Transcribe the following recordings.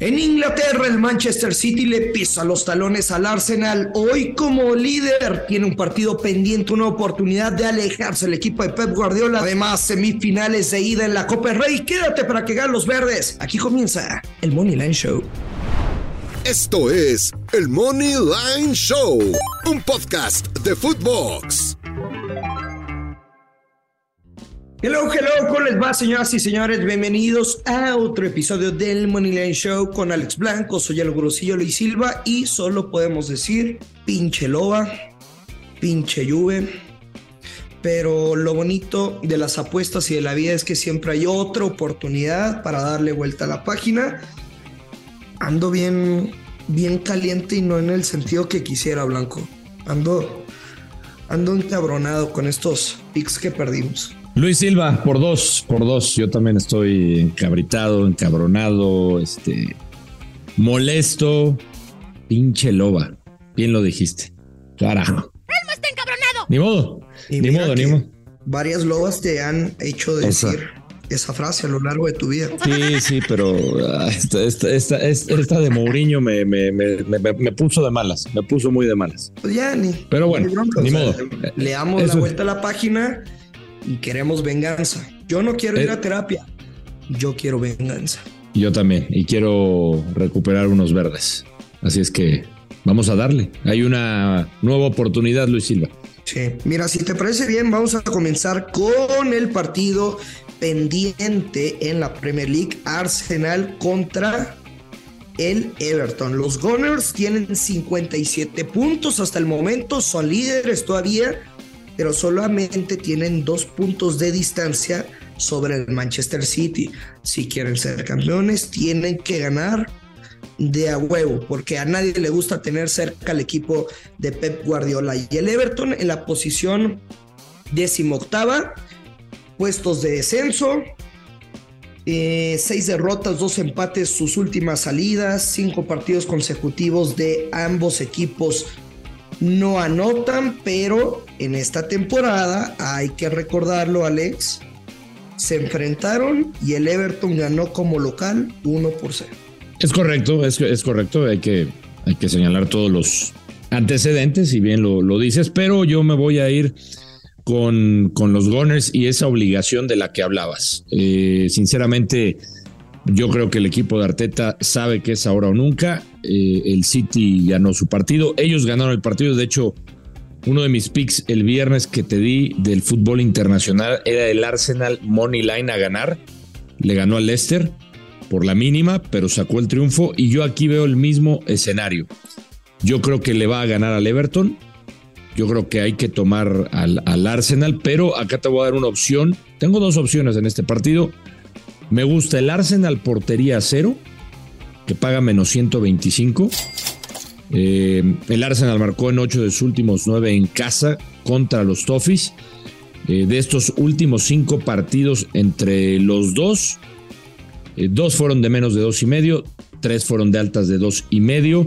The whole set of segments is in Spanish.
En Inglaterra, el Manchester City le pisa los talones al Arsenal. Hoy, como líder, tiene un partido pendiente, una oportunidad de alejarse el equipo de Pep Guardiola. Además, semifinales de ida en la Copa Rey. Quédate para que ganen los verdes. Aquí comienza el Money Line Show. Esto es el Money Line Show, un podcast de Footbox. Hello, hello, ¿cómo les va, señoras y señores? Bienvenidos a otro episodio del Moneyline Show con Alex Blanco. Soy el grosillo Luis Silva y solo podemos decir pinche loba, pinche lluvia. Pero lo bonito de las apuestas y de la vida es que siempre hay otra oportunidad para darle vuelta a la página. Ando bien, bien caliente y no en el sentido que quisiera, Blanco. Ando, ando encabronado con estos picks que perdimos. Luis Silva, por dos, por dos. Yo también estoy encabritado, encabronado, este, molesto. Pinche loba. Bien lo dijiste. Carajo. ¡Elmo está encabronado! Ni modo. ni modo, ni modo. Varias lobas te han hecho decir esa frase a lo largo de tu vida. Sí, sí, pero ah, esta, esta, esta, de Mourinho me, me, me, puso de malas. Me puso muy de malas. Pues ya ni. Pero bueno, ni modo. Le damos la vuelta a la página y queremos venganza. Yo no quiero ir a eh. terapia, yo quiero venganza. Yo también, y quiero recuperar unos verdes. Así es que vamos a darle. Hay una nueva oportunidad, Luis Silva. Sí, mira, si te parece bien, vamos a comenzar con el partido pendiente en la Premier League, Arsenal contra el Everton. Los Gunners tienen 57 puntos hasta el momento, son líderes todavía pero solamente tienen dos puntos de distancia sobre el Manchester City. Si quieren ser campeones, tienen que ganar de a huevo, porque a nadie le gusta tener cerca al equipo de Pep Guardiola. Y el Everton en la posición decimoctava, puestos de descenso, eh, seis derrotas, dos empates, sus últimas salidas, cinco partidos consecutivos de ambos equipos no anotan, pero en esta temporada hay que recordarlo, Alex. Se enfrentaron y el Everton ganó como local 1 por 0. Es correcto, es, correcto. Hay que, hay que señalar todos los antecedentes, si bien lo, lo dices, pero yo me voy a ir con, con, los Gunners y esa obligación de la que hablabas. Eh, sinceramente, yo creo que el equipo de Arteta sabe que es ahora o nunca. Eh, el City ganó su partido. Ellos ganaron el partido. De hecho, uno de mis picks el viernes que te di del fútbol internacional era el Arsenal Money Line a ganar. Le ganó al Leicester por la mínima, pero sacó el triunfo. Y yo aquí veo el mismo escenario. Yo creo que le va a ganar al Everton. Yo creo que hay que tomar al, al Arsenal, pero acá te voy a dar una opción. Tengo dos opciones en este partido. Me gusta el Arsenal portería cero, que paga menos 125. Eh, el Arsenal marcó en 8 de sus últimos 9 en casa contra los Toffees. Eh, de estos últimos 5 partidos entre los dos, eh, dos fueron de menos de dos y medio, tres fueron de altas de dos y medio.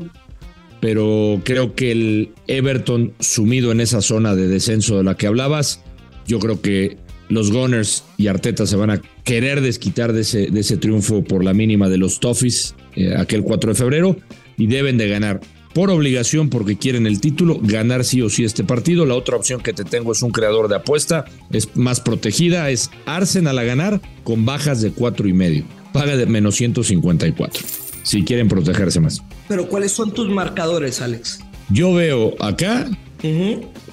Pero creo que el Everton sumido en esa zona de descenso de la que hablabas, yo creo que los Gunners y Arteta se van a querer desquitar de ese, de ese triunfo por la mínima de los Toffees eh, aquel 4 de febrero y deben de ganar por obligación porque quieren el título, ganar sí o sí este partido. La otra opción que te tengo es un creador de apuesta, es más protegida, es Arsenal a ganar con bajas de cuatro y medio. Paga de menos 154 si quieren protegerse más. Pero ¿cuáles son tus marcadores, Alex? Yo veo acá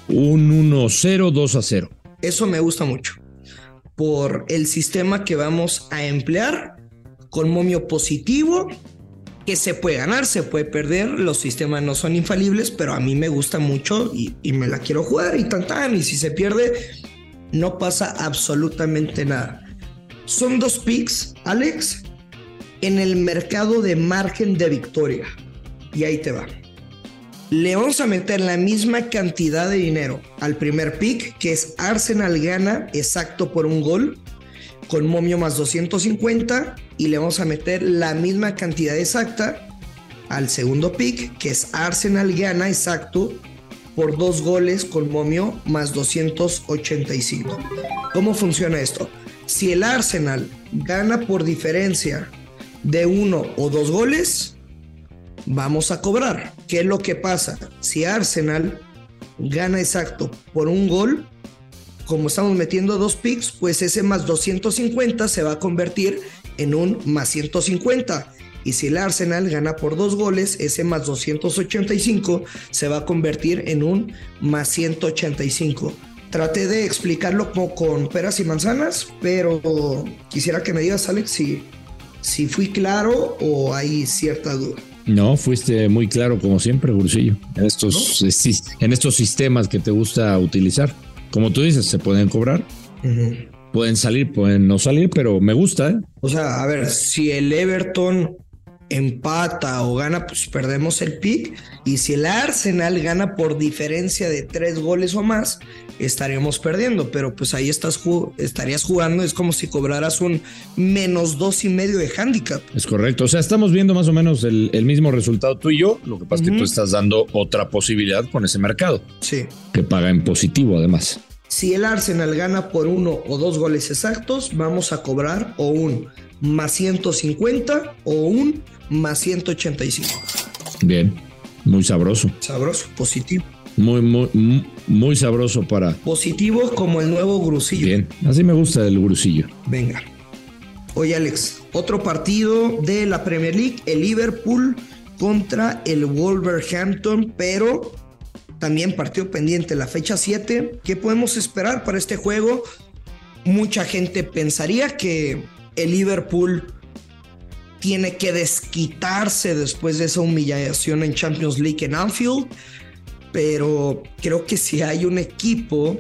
un 1-0, 2-0. Eso me gusta mucho por el sistema que vamos a emplear con momio positivo que se puede ganar, se puede perder, los sistemas no son infalibles, pero a mí me gusta mucho y, me la quiero jugar y tan, y si se pierde, no pasa absolutamente nada. Son dos picks, Alex, en el mercado de margen de victoria. Y ahí te va le vamos a meter la misma cantidad de dinero al primer pick, que es Arsenal gana exacto por un gol, con momio más 250, y le vamos a meter la misma cantidad exacta al segundo pick, que es Arsenal gana exacto por dos goles con momio más 285. ¿Cómo funciona esto? Si el Arsenal gana por diferencia de uno o dos goles, vamos a cobrar. ¿Qué es lo que pasa? Si Arsenal gana exacto por un gol, como estamos metiendo dos picks, pues ese más 250 se va a convertir en un más 150. Y si el Arsenal gana por dos goles, ese más 285 se va a convertir en un más 185. Traté de explicarlo como con peras y manzanas, pero quisiera que me digas, Alex, si, si fui claro o hay cierta duda. No, fuiste muy claro como siempre, Gursillo, en estos, en estos sistemas que te gusta utilizar como tú dices, se pueden cobrar. Pueden salir, pueden no salir, pero me gusta. ¿eh? O sea, a ver, si el Everton empata o gana, pues perdemos el pick. Y si el Arsenal gana por diferencia de tres goles o más, estaríamos perdiendo. Pero pues ahí estás estarías jugando, es como si cobraras un menos dos y medio de handicap. Es correcto. O sea, estamos viendo más o menos el, mismo resultado tú y yo. Lo que pasa es que tú estás dando otra posibilidad con ese mercado. Sí. Que paga en positivo, además. Si el Arsenal gana por uno o dos goles exactos, vamos a cobrar o un más 150 o un más 185. Bien, muy sabroso. Sabroso, positivo. Muy, muy, muy sabroso para. Positivo como el nuevo grusillo. Bien, así me gusta el grusillo. Venga. Oye, Alex, otro partido de la Premier League, el Liverpool contra el Wolverhampton, pero también partido pendiente la fecha 7. ¿Qué podemos esperar para este juego? Mucha gente pensaría que el Liverpool tiene que desquitarse después de esa humillación en Champions League en Anfield, pero creo que si hay un equipo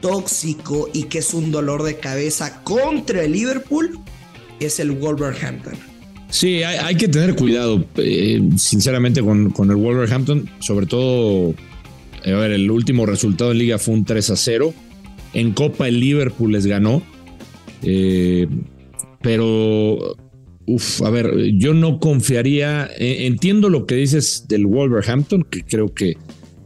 tóxico y que es un dolor de cabeza contra el Liverpool, es el Wolverhampton. Sí, hay, que tener cuidado, eh, sinceramente, con, con, el Wolverhampton, sobre todo, a ver, el último resultado en liga fue un 3 a 0. En Copa el Liverpool les ganó, eh, pero Uf, a ver, yo no confiaría, eh, entiendo lo que dices del Wolverhampton, que creo que,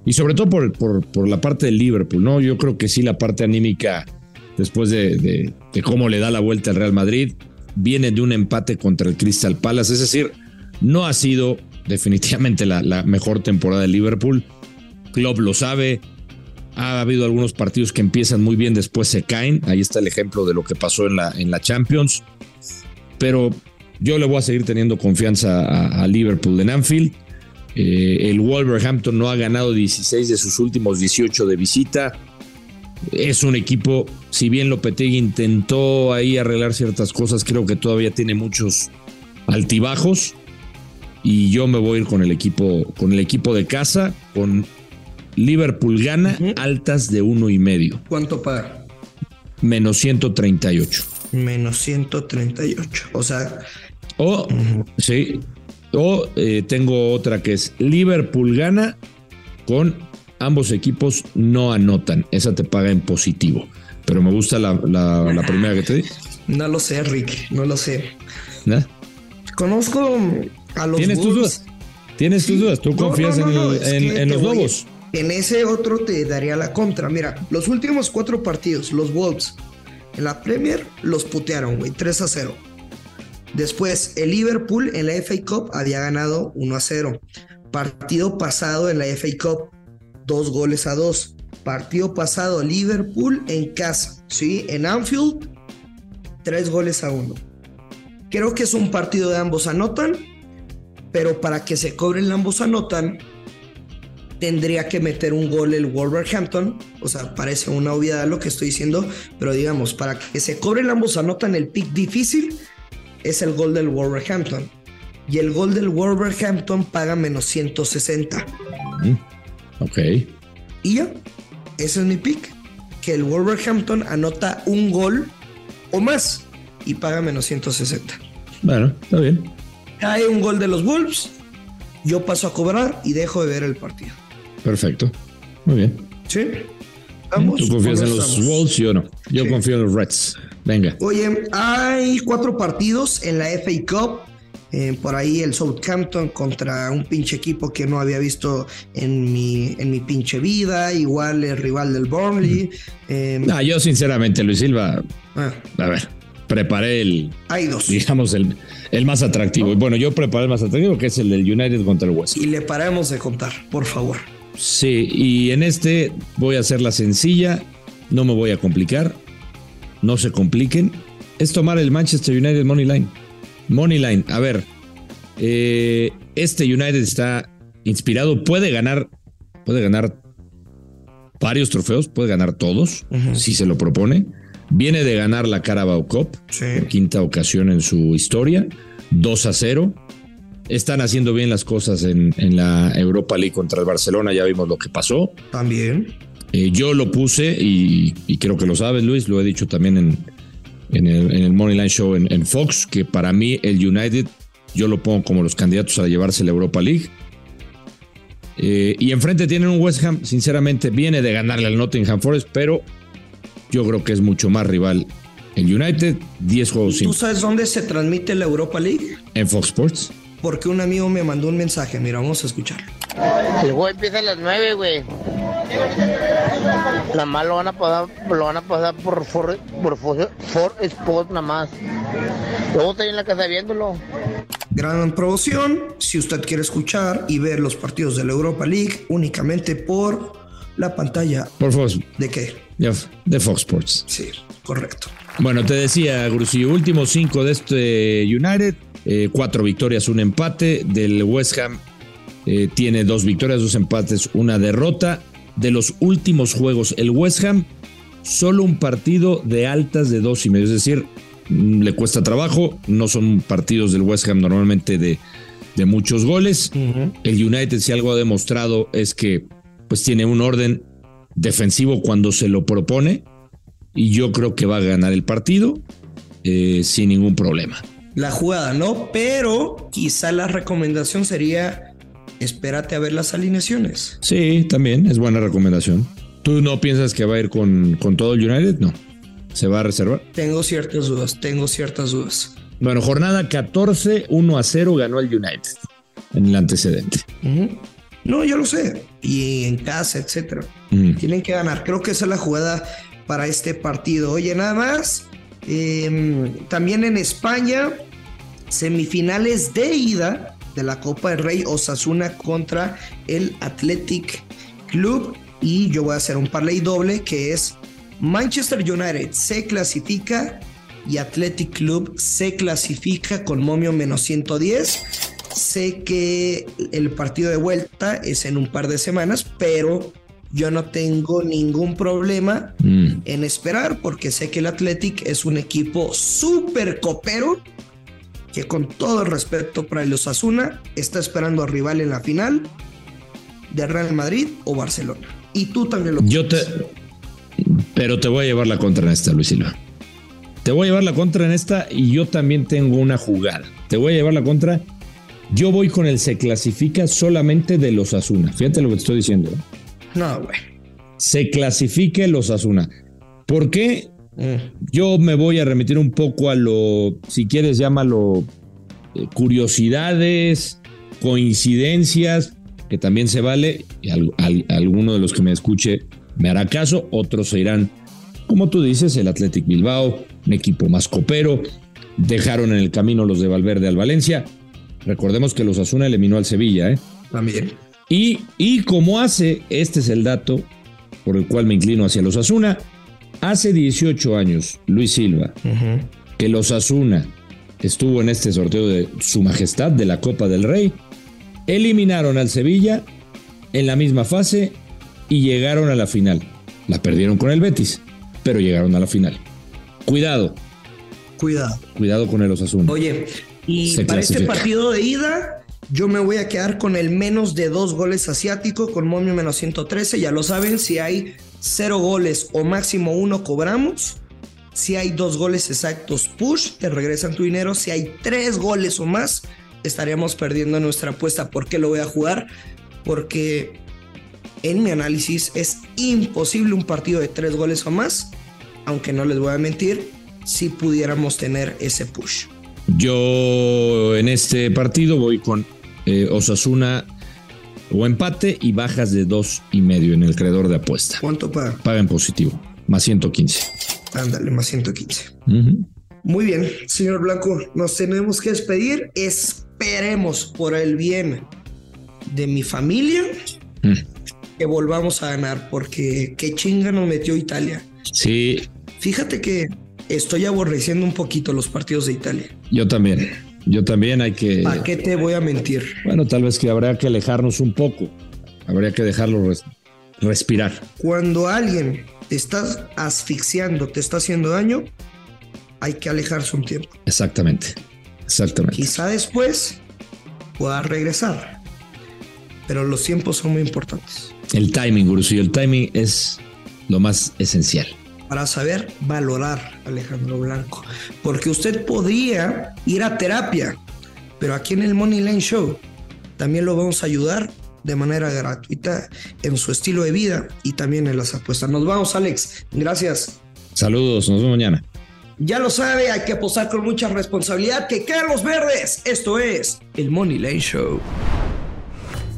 y sobre todo por, por, la parte del Liverpool, ¿no? Yo creo que sí, la parte anímica, después de, cómo le da la vuelta al Real Madrid, viene de un empate contra el Crystal Palace, es decir, no ha sido definitivamente la, la mejor temporada de Liverpool. Klopp lo sabe, ha habido algunos partidos que empiezan muy bien, después se caen. Ahí está el ejemplo de lo que pasó en la, en la Champions. Pero yo le voy a seguir teniendo confianza a, Liverpool en Anfield. Eh, el Wolverhampton no ha ganado 16 de sus últimos 18 de visita. Es un equipo, si bien Lopetegui intentó ahí arreglar ciertas cosas, creo que todavía tiene muchos altibajos. Y yo me voy a ir con el equipo, con el equipo de casa, con Liverpool gana altas de uno y medio. ¿Cuánto paga? Menos 138. Menos 138. O sea, o, sí, o eh, tengo otra que es Liverpool gana con ambos equipos no anotan. Esa te paga en positivo. Pero me gusta la, primera que te di. No lo sé, Rick, no lo sé. Conozco a los ¿Tienes tus dudas? ¿Tienes tus dudas? ¿Tú confías en, los Lobos? En ese otro te daría la contra. Mira, los últimos cuatro partidos, los Wolves en la Premier los putearon, güey, 3 a 0. Después, el Liverpool en la FA Cup había ganado 1 a 0. Partido pasado en la FA Cup, dos goles a dos. Partido pasado, Liverpool en casa, ¿sí? En Anfield, tres goles a uno. Creo que es un partido de ambos anotan, pero para que se cobren ambos anotan, tendría que meter un gol el Wolverhampton. O sea, parece una obviedad lo que estoy diciendo, pero digamos, para que se cobren ambos anotan el pick difícil, es el gol del Wolverhampton. Y el gol del Wolverhampton paga menos 160. Mm, ok. Y ya, ese es mi pick. Que el Wolverhampton anota un gol o más y paga menos 160. Bueno, está bien. Cae un gol de los Wolves, yo paso a cobrar y dejo de ver el partido. Perfecto. Muy bien. Sí. ¿Tú confías en los Wolves? Yo no. Yo confío en los Reds. Venga. Oye, hay cuatro partidos en la FA Cup. Eh, por ahí el Southampton contra un pinche equipo que no había visto en mi, en mi pinche vida. Igual el rival del Burnley. Eh, no, yo sinceramente, Luis Silva. Ah. A ver, preparé el. Hay dos. Digamos, el, el más atractivo. Y bueno, yo preparé el más atractivo, que es el del United contra el West. Y le paramos de contar, por favor. Sí, y en este voy a hacer la sencilla, no me voy a complicar, no se compliquen. Es tomar el Manchester United Money Line. Money Line, a ver, eh, este United está inspirado, puede ganar, puede ganar varios trofeos, puede ganar todos, si se lo propone. Viene de ganar la Carabao Cup, quinta ocasión en su historia, 2 a 0. Están haciendo bien las cosas en, la Europa League contra el Barcelona, ya vimos lo que pasó. También. Eh, yo lo puse y, creo que lo sabes, Luis, lo he dicho también en, en, el, en el Moneyline Show en, Fox, que para mí el United yo lo pongo como los candidatos a llevarse la Europa League. Eh, y enfrente tienen un West Ham, sinceramente, viene de ganarle al Nottingham Forest, pero yo creo que es mucho más rival el United. 10 juegos ¿Tú sabes dónde se transmite la Europa League? En Fox Sports. Porque un amigo me mandó un mensaje. Mira, vamos a escucharlo. El juego empieza a las 9, güey. Nada más lo van a pasar, lo van a pasar por For, por Sport nada más. Luego estoy en la casa viéndolo. Gran promoción. Si usted quiere escuchar y ver los partidos de la Europa League únicamente por la pantalla. Por Fox. ¿De qué? De, Fox Sports. Sí, correcto. Bueno, te decía, Grusillo, últimos cinco de este United. Eh, cuatro victorias, un empate. Del West Ham eh, tiene dos victorias, dos empates, una derrota. De los últimos juegos, el West Ham, solo un partido de altas de dos y medio. Es decir, mm, le cuesta trabajo. No son partidos del West Ham normalmente de, de muchos goles. El United, si algo ha demostrado, es que pues tiene un orden defensivo cuando se lo propone. Y yo creo que va a ganar el partido eh, sin ningún problema. La jugada, ¿no? Pero quizá la recomendación sería espérate a ver las alineaciones. Sí, también es buena recomendación. ¿Tú no piensas que va a ir con, con todo el United? No. ¿Se va a reservar? Tengo ciertas dudas, tengo ciertas dudas. Bueno, jornada 14, 1 a 0 ganó el United en el antecedente. No, yo lo sé. Y en casa, etcétera. Tienen que ganar. Creo que esa es la jugada para este partido. Oye, nada más. Em, también en España, semifinales de ida de la Copa del Rey Osasuna contra el Athletic Club. Y yo voy a hacer un parlay doble que es Manchester United se clasifica y Athletic Club se clasifica con momio menos 110. Sé que el partido de vuelta es en un par de semanas, pero yo no tengo ningún problema mm. en esperar porque sé que el Athletic es un equipo súper copero que con todo el respeto para el Osasuna está esperando a rival en la final de Real Madrid o Barcelona. Y tú también lo Yo te pero te voy a llevar la contra en esta, Luis Silva. Te voy a llevar la contra en esta y yo también tengo una jugada. Te voy a llevar la contra. Yo voy con el se clasifica solamente de los Asuna. Fíjate lo que te estoy diciendo. ¿eh? No, güey. Se clasifique los Asuna. ¿Por qué? Yo me voy a remitir un poco a lo, si quieres, llámalo eh, curiosidades, coincidencias, que también se vale. Y alguno de los que me escuche me hará caso, otros se irán, como tú dices, el Athletic Bilbao, un equipo más copero. Dejaron en el camino los de Valverde al Valencia. Recordemos que los Asuna eliminó al Sevilla, ¿eh? También. Y, y como hace, este es el dato por el cual me inclino hacia los Asuna Hace 18 años, Luis Silva, que los Asuna estuvo en este sorteo de Su Majestad de la Copa del Rey, eliminaron al Sevilla en la misma fase y llegaron a la final. La perdieron con el Betis, pero llegaron a la final. Cuidado. Cuidado. Cuidado con el Osasuna. Oye, y para este partido de ida, yo me voy a quedar con el menos de dos goles asiático, con momio menos 113. Ya lo saben, si hay cero goles o máximo uno cobramos. Si hay dos goles exactos, push, te regresan tu dinero. Si hay tres goles o más, estaríamos perdiendo nuestra apuesta. ¿Por qué lo voy a jugar? Porque en mi análisis es imposible un partido de tres goles o más, aunque no les voy a mentir, si pudiéramos tener ese push. Yo en este partido voy con eh, Osasuna o empate y bajas de dos y medio en el creador de apuesta. ¿Cuánto paga? Paga en positivo, más 115. Ándale, más 115. Muy bien, señor Blanco, nos tenemos que despedir. Esperemos por el bien de mi familia mm. que volvamos a ganar, porque qué chinga nos metió Italia. Sí. Fíjate que estoy aborreciendo un poquito los partidos de Italia. Yo también. Yo también hay que. ¿Para qué te voy a mentir? Bueno, tal vez que habría que alejarnos un poco. Habría que dejarlo respirar. Cuando alguien te está asfixiando, te está haciendo daño, hay que alejarse un tiempo. Exactamente. Exactamente. Quizá después pueda regresar. Pero los tiempos son muy importantes. El timing, Ursi, el timing es lo más esencial para saber valorar Alejandro Blanco. Porque usted podría ir a terapia, pero aquí en el Money Line Show también lo vamos a ayudar de manera gratuita en su estilo de vida y también en las apuestas. Nos vamos, Alex. Gracias. Saludos, nos vemos mañana. Ya lo sabe, hay que apostar con mucha responsabilidad. Que quedan los verdes. Esto es el Money Line Show.